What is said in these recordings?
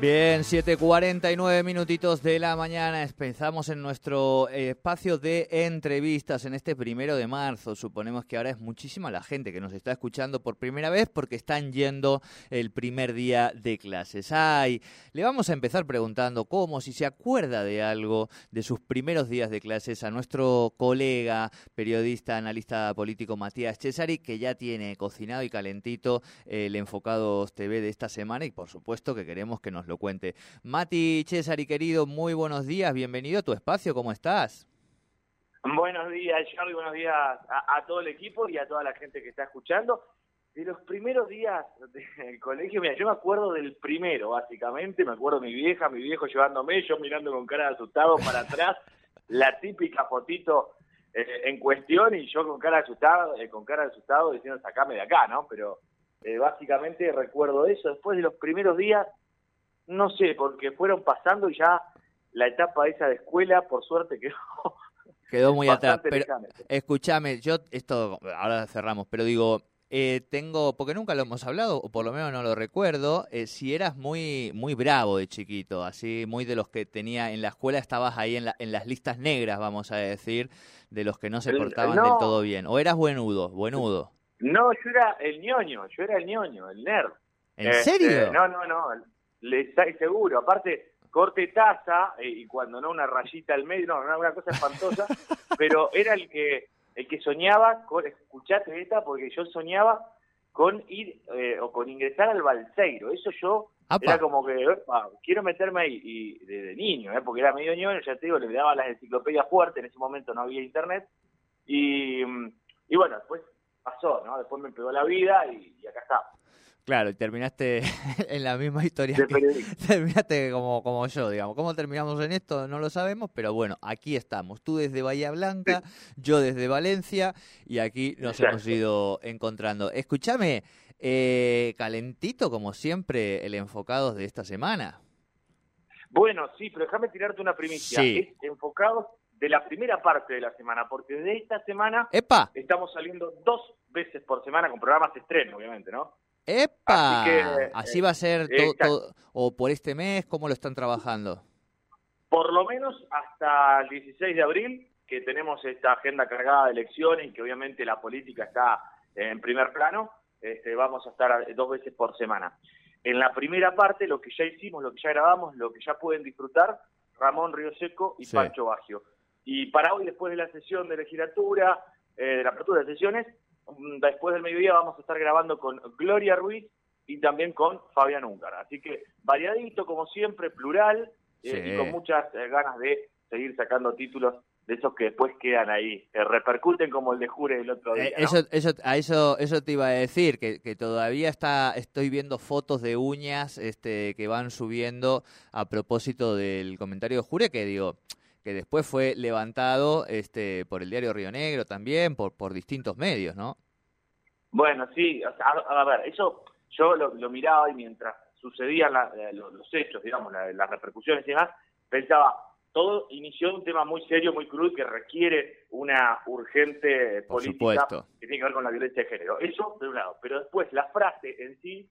Bien, 7.49 minutitos de la mañana. Empezamos en nuestro espacio de entrevistas en este primero de marzo. Suponemos que ahora es muchísima la gente que nos está escuchando por primera vez porque están yendo el primer día de clases. Ay, le vamos a empezar preguntando cómo, si se acuerda de algo de sus primeros días de clases a nuestro colega, periodista, analista político Matías Cesari, que ya tiene cocinado y calentito el Enfocados TV de esta semana y por supuesto que queremos que nos lo cuente. Mati Cesari, querido, muy buenos días, bienvenido a tu espacio, ¿cómo estás? Buenos días, Charlie, buenos días a, todo el equipo y a toda la gente que está escuchando. De los primeros días del colegio, mira, yo me acuerdo del primero, básicamente, me acuerdo mi vieja, mi viejo llevándome, yo mirando con cara de asustado para atrás, la típica fotito eh, en cuestión y yo con cara de asustado, eh, con cara de asustado diciendo sacame de acá, ¿no? Pero eh, básicamente recuerdo eso. Después de los primeros días, no sé, porque fueron pasando y ya la etapa esa de escuela, por suerte, quedó. Quedó muy atrás. Pero escúchame, yo, esto, ahora cerramos, pero digo, eh, tengo, porque nunca lo hemos hablado, o por lo menos no lo recuerdo, eh, si eras muy muy bravo de chiquito, así, muy de los que tenía en la escuela, estabas ahí en, la, en las listas negras, vamos a decir, de los que no se portaban del todo bien. ¿O eras buenudo, buenudo? No, yo era el ñoño, yo era el ñoño, el nerd. ¿En serio? Este, no, no, no, le está seguro. Aparte, corte taza eh, y cuando no una rayita al medio, no, una cosa espantosa, pero era el que el que soñaba con, escuchate esta, porque yo soñaba con ir eh, o con ingresar al Balseiro. Eso yo era como que, quiero meterme ahí. Y desde niño, eh, porque era medio ñoño, ya te digo, le daba las enciclopedias fuertes, en ese momento no había internet. Y, y bueno, después pasó, ¿no? Después me pegó la vida y, y acá está. Claro, y terminaste en la misma historia. terminaste como, como yo, digamos. ¿Cómo terminamos en esto? No lo sabemos, pero bueno, aquí estamos. Tú desde Bahía Blanca, yo desde Valencia, y aquí nos hemos ido encontrando. Escúchame, eh, calentito como siempre el Enfocados de esta semana. Bueno, sí, pero déjame tirarte una primicia. Sí. Es Enfocados de la primera parte de la semana, porque de esta semana ¡Epa! estamos saliendo dos veces por semana con programas de estreno, obviamente, ¿no? ¡Epa! Así, va a ser todo, o por este mes, ¿cómo lo están trabajando? Por lo menos hasta el 16 de abril, que tenemos esta agenda cargada de elecciones y que obviamente la política está en primer plano, este, vamos a estar dos veces por semana. En la primera parte, lo que ya hicimos, lo que ya grabamos, lo que ya pueden disfrutar, Ramón Río Seco y Pancho Bagio. Y para hoy, después de la sesión de legislatura, eh, de la apertura de sesiones, después del mediodía vamos a estar grabando con Gloria Ruiz y también con Fabián Ungar. Así que variadito, como siempre, plural eh, y con muchas eh, ganas de seguir sacando títulos de esos que después quedan ahí, eh, repercuten como el de Jure el otro día. eso, eso, a eso, eso te iba a decir, que, que, todavía está, estoy viendo fotos de uñas este, que van subiendo a propósito del comentario de Jure, que digo, que después fue levantado este, por el diario Río Negro también, por, por distintos medios, ¿no? Bueno, sí, a, ver, eso yo lo, miraba y mientras sucedían eh, los, hechos, digamos, las repercusiones y demás, pensaba, todo inició un tema muy serio, muy crudo, que requiere una urgente política que tiene que ver con la violencia de género. Eso de un lado, pero después la frase en sí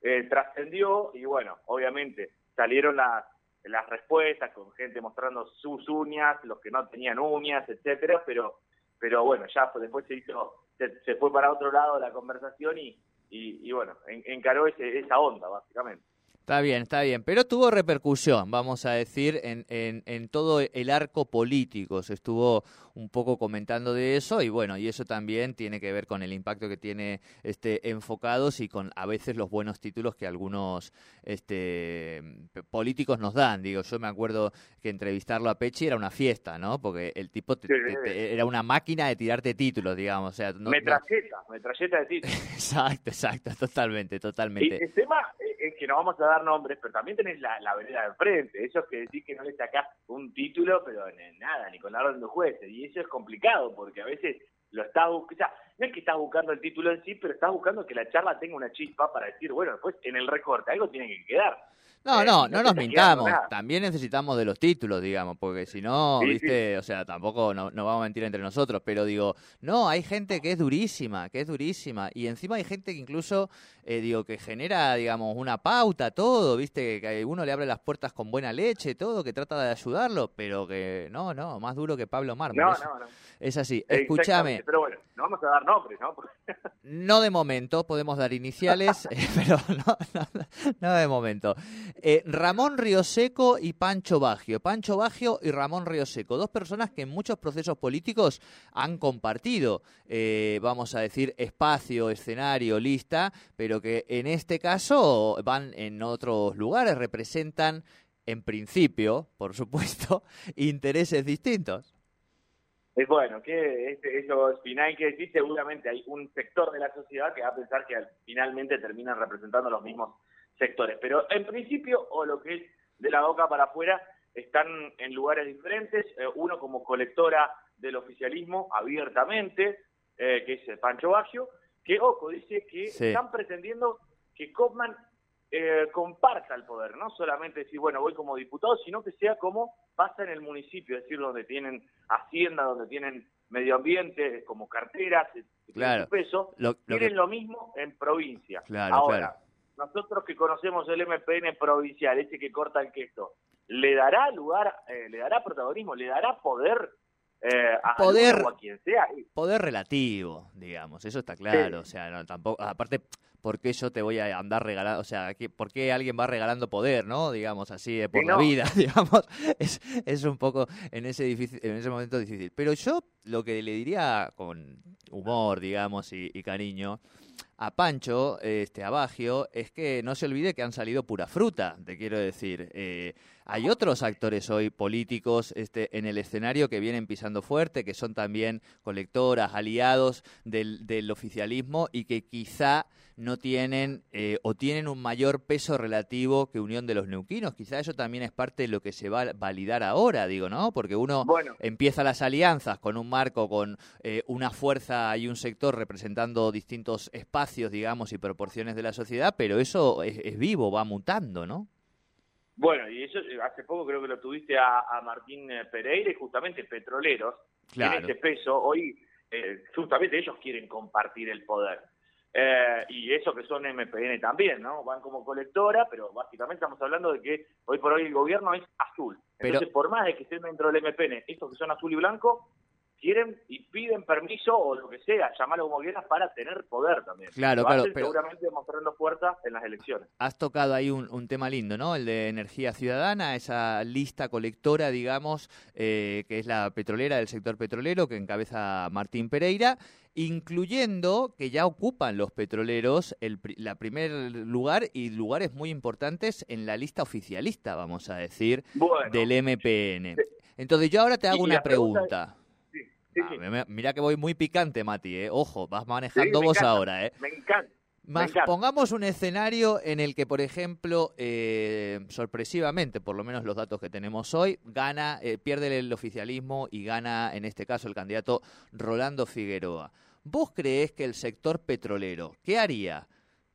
eh, trascendió y bueno, obviamente salieron las las respuestas con gente mostrando sus uñas, los que no tenían uñas, etcétera, pero pero bueno, ya después se hizo se, fue para otro lado la conversación y, y, bueno, encaró ese, esa onda básicamente. Está bien, está bien, pero tuvo repercusión, vamos a decir, en, en, en, todo el arco político. Se estuvo un poco comentando de eso y bueno, y eso también tiene que ver con el impacto que tiene este enfocados y con a veces los buenos títulos que algunos este políticos nos dan. Digo, yo me acuerdo que entrevistarlo a Pechi era una fiesta, ¿no? Porque el tipo era una máquina de tirarte títulos, digamos. O sea, metralleta, metralleta de títulos. exacto, exacto, totalmente, totalmente. Y el tema, es que no vamos a dar nombres, pero también tenés la, la vereda de frente. Eso es que decís que no le sacás un título, pero nada, ni con la orden de jueces. Y eso es complicado, porque a veces lo estás buscando, o sea, no es que estás buscando el título en sí, pero estás buscando que la charla tenga una chispa para decir, bueno, después en el recorte algo tiene que quedar. No, Eh, no, no nos mintamos. También necesitamos de los títulos, digamos, porque si no, Sí, viste, o sea, tampoco no, no vamos a mentir entre nosotros, pero digo, no, hay gente que es durísima, que es durísima, y encima hay gente que incluso, eh, digo, que genera, digamos, una pauta, todo, viste, que uno le abre las puertas con buena leche, todo, que trata de ayudarlo, pero que no, no, más duro que Pablo Mármol. No, es, no, no. es así. Escúchame, Pero bueno, no vamos a dar nombres, ¿no? No de momento, podemos dar iniciales, eh, pero no, de momento. Eh, Ramón Rioseco y Pancho Bagio. Pancho Bagio y Ramón Rioseco, dos personas que en muchos procesos políticos han compartido, eh, vamos a decir, espacio, escenario, lista, pero que en este caso van en otros lugares, representan, en principio, por supuesto, intereses distintos. Es bueno, que es- eso es final hay que decir, seguramente hay un sector de la sociedad que va a pensar que al- finalmente terminan representando los mismos sectores. Pero en principio, o lo que es de la boca para afuera, están en lugares diferentes, eh, uno como colectora del oficialismo abiertamente, eh, que es Pancho Baggio, que, ojo, dice que Sí. están pretendiendo que Kaufman eh, comparta el poder, no solamente decir, bueno, voy como diputado, sino que sea como pasa en el municipio, es decir, donde tienen hacienda, donde tienen medio ambiente, como carteras, tienen Claro. peso, Lo, lo que- quieren lo mismo en provincia. Claro, Ahora, claro. nosotros que conocemos el MPN provincial, ese que corta el queso, ¿le dará lugar, eh, le dará protagonismo, le dará poder eh, a Poder. A quien sea? Poder relativo, digamos, eso está claro, Sí. o sea, no, tampoco, aparte, ¿por qué yo te voy a andar regalando, o sea, ¿qué- ¿por qué alguien va regalando poder, no? Digamos así, eh, por Sí, la no. vida, digamos, es, es un poco en ese, difícil, en ese momento difícil. Pero yo lo que le diría con humor, digamos, y, y cariño, a Pancho, este, a Bagio, es que no se olvide que han salido pura fruta, te quiero decir. Eh, hay otros actores hoy políticos este, en el escenario que vienen pisando fuerte, que son también colectoras, aliados del, del oficialismo y que quizá no tienen eh, o tienen un mayor peso relativo que Unión de los Neuquinos. Quizá eso también es parte de lo que se va a validar ahora, digo, ¿no? Porque uno Bueno, empieza las alianzas con un marco, con eh, una fuerza y un sector representando distintos espacios, digamos, y proporciones de la sociedad, pero eso es, es vivo, va mutando, ¿no? bueno, y eso eh, hace poco creo que lo tuviste a, a Martín eh, Pereira y justamente petroleros, Claro. en ese peso, hoy eh, justamente ellos quieren compartir el poder. Eh, y eso que son MPN también, ¿no? Van como colectora, pero básicamente estamos hablando de que hoy por hoy el gobierno es azul. Pero- Entonces, por más de que estén dentro del MPN, estos que son azul y blanco, quieren y piden permiso o lo que sea, llamarlo como quieras, para tener poder también. Claro, claro, pero- seguramente mostrando fuerza en las elecciones. Has tocado ahí un, un tema lindo, ¿no? El de energía ciudadana, esa lista colectora, digamos, eh, que es la petrolera del sector petrolero que encabeza Martín Pereira, incluyendo que ya ocupan los petroleros el la primer lugar y lugares muy importantes en la lista oficialista, vamos a decir, Bueno, del MPN. Entonces yo ahora te hago una pregunta. Sí, Ah, sí. me- mira que voy muy picante, Mati, ¿eh? Ojo, vas manejando vos encanta. ahora, ¿eh? me encanta. Pongamos un escenario en el que, por ejemplo, eh, sorpresivamente, por lo menos los datos que tenemos hoy, gana, eh, pierde el oficialismo y gana, en este caso, el candidato Rolando Figueroa. ¿Vos creés que el sector petrolero, qué haría?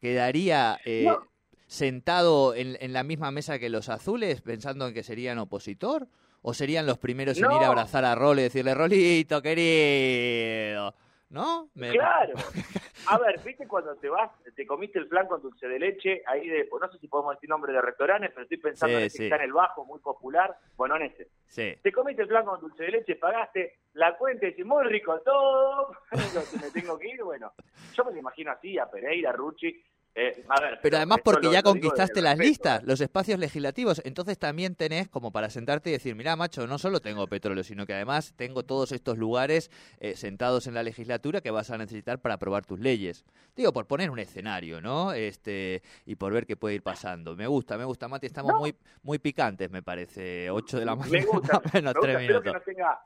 ¿Quedaría eh, No. sentado en, en la misma mesa que los azules, pensando en que serían opositor? ¿O serían los primeros en ir a abrazar a Rol y decirle, Rolito, querido? ¿No? Me- Claro. A ver, viste cuando te vas, te comiste el flan con dulce de leche, ahí de, pues no sé si podemos decir nombre de restaurantes, pero estoy pensando Sí, en ese sí. que está en el bajo, muy popular, bueno, en ese. Sí. Te comiste el flan con dulce de leche, pagaste la cuenta y dices, muy rico todo, me tengo que ir, bueno. Yo me lo imagino así, a Pereira, a Rucci, eh, a ver. Pero además porque lo- ya conquistaste las listas, los espacios legislativos, entonces también tenés como para sentarte y decir, mira, macho, no solo tengo petróleo, sino que además tengo todos estos lugares eh, sentados en la legislatura que vas a necesitar para aprobar tus leyes. Digo, por poner un escenario, ¿no? Este y por ver qué puede ir pasando. Me gusta, me gusta, Mati, estamos muy muy picantes, me parece. 8 de la mañana, Me gusta, menos, me espero que minutos. no tenga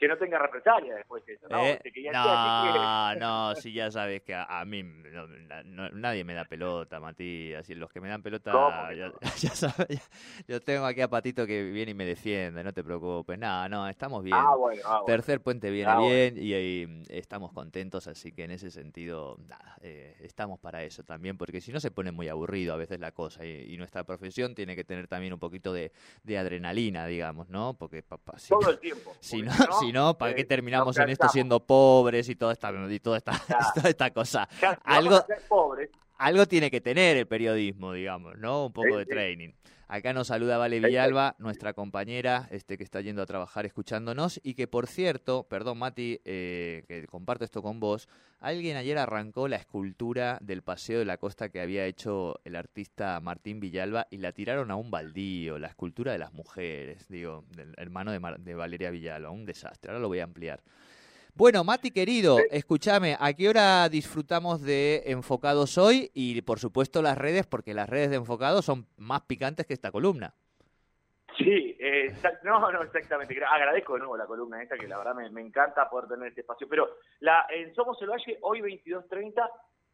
que no tenga represalia después de eso, ¿no? Eh, Que ya- no, que- no, sí, ya sabes que a, a mí no- no- nadie me da pelota, Matías. Y los que me dan pelota, ¿Cómo que ya, sabes, yo tengo aquí a Patito que viene y me defiende, no te preocupes. No, no, estamos bien. Ah, bueno, ah, bueno. Tercer puente viene Ah, bueno. bien y, ahí estamos contentos, así que en ese sentido nada, eh, estamos para eso también, porque si no se pone muy aburrido a veces la cosa y, y nuestra profesión tiene que tener también un poquito de, de adrenalina, digamos, ¿no? Porque papá, si, Todo el tiempo. si no, si no, ¿para eh, qué terminamos nos en esto siendo pobres y toda esta, y toda esta, Claro. toda esta cosa? Ya, Algo- pobres, Algo tiene que tener el periodismo, digamos, ¿no? Un poco Sí, de sí. training. Acá nos saluda Vale. Villalba, nuestra compañera, este que está yendo a trabajar escuchándonos y que por cierto, perdón Mati, eh, que comparto esto con vos, alguien ayer arrancó la escultura del paseo de la costa que había hecho el artista Martín Villalba y la tiraron a un baldío, la escultura de las mujeres, digo, del hermano de, Mar- de Valeria Villalba, un desastre, ahora lo voy a ampliar. Bueno, Mati querido, Sí. escúchame, ¿a qué hora disfrutamos de Enfocados hoy? Y por supuesto las redes, porque las redes de Enfocados son más picantes que esta columna. Sí, eh, no, no, exactamente. Gra- Agradezco de nuevo la columna esta, que la verdad me, me encanta poder tener este espacio. Pero la, en Somos el Valle, hoy 22.30,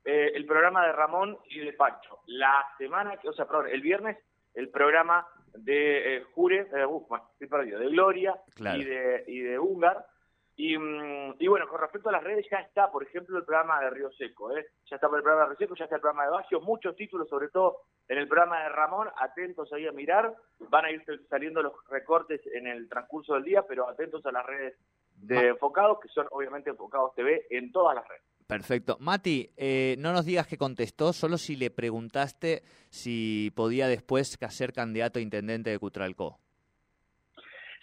eh, el programa de Ramón y de Pancho. La semana, que, o sea, perdón, el viernes, el programa de eh, Jure, eh, uf, ma, estoy perdido, de Gloria Claro. y de y de Ungar. Y, mm, y bueno, con respecto a las redes, ya está, por ejemplo, el programa de Río Seco, ¿eh? Ya está el programa de Río Seco, ya está el programa de Baggio, muchos títulos, sobre todo en el programa de Ramón, atentos ahí a mirar, van a ir saliendo los recortes en el transcurso del día, pero atentos a las redes de Enfocados, que son obviamente Enfocados TV en todas las redes. Perfecto. Mati, eh, no nos digas que contestó, solo si le preguntaste si podía después ser candidato a intendente de Cutralcó.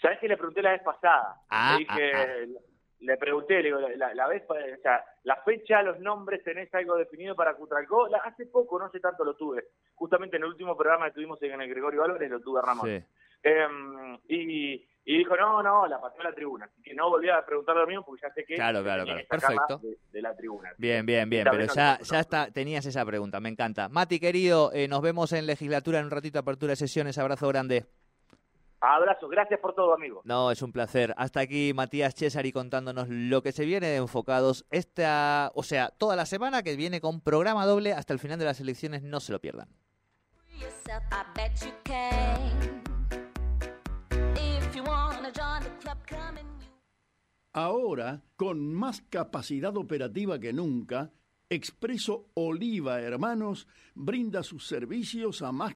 ¿Sabes que le pregunté la vez pasada? Ah, le dije, ah, le pregunté, le digo, la, vez, o sea, la fecha, los nombres, ¿tenés algo definido para Cutralcó? La- hace poco, no sé tanto lo tuve. Justamente en el último programa que tuvimos en el Gregorio Álvarez lo tuve Ramón. Sí. Em, y, y dijo, no, no, la pateó a la tribuna. Así que no volví a preguntar lo mismo porque ya sé que Claro, claro, claro. Perfecto. De, de la tribuna. Bien, bien, bien, pero ya, ya está, tenías esa pregunta, me encanta. Mati, querido, eh, nos vemos en legislatura en un ratito, apertura de sesiones, abrazo grande. Abrazo, gracias por todo, amigo. No, es un placer. Hasta aquí Matías Cesari contándonos lo que se viene de Enfocados esta, o sea, toda la semana que viene con programa doble hasta el final de las elecciones, no se lo pierdan. Ahora, con más capacidad operativa que nunca, Expreso Oliva Hermanos brinda sus servicios a más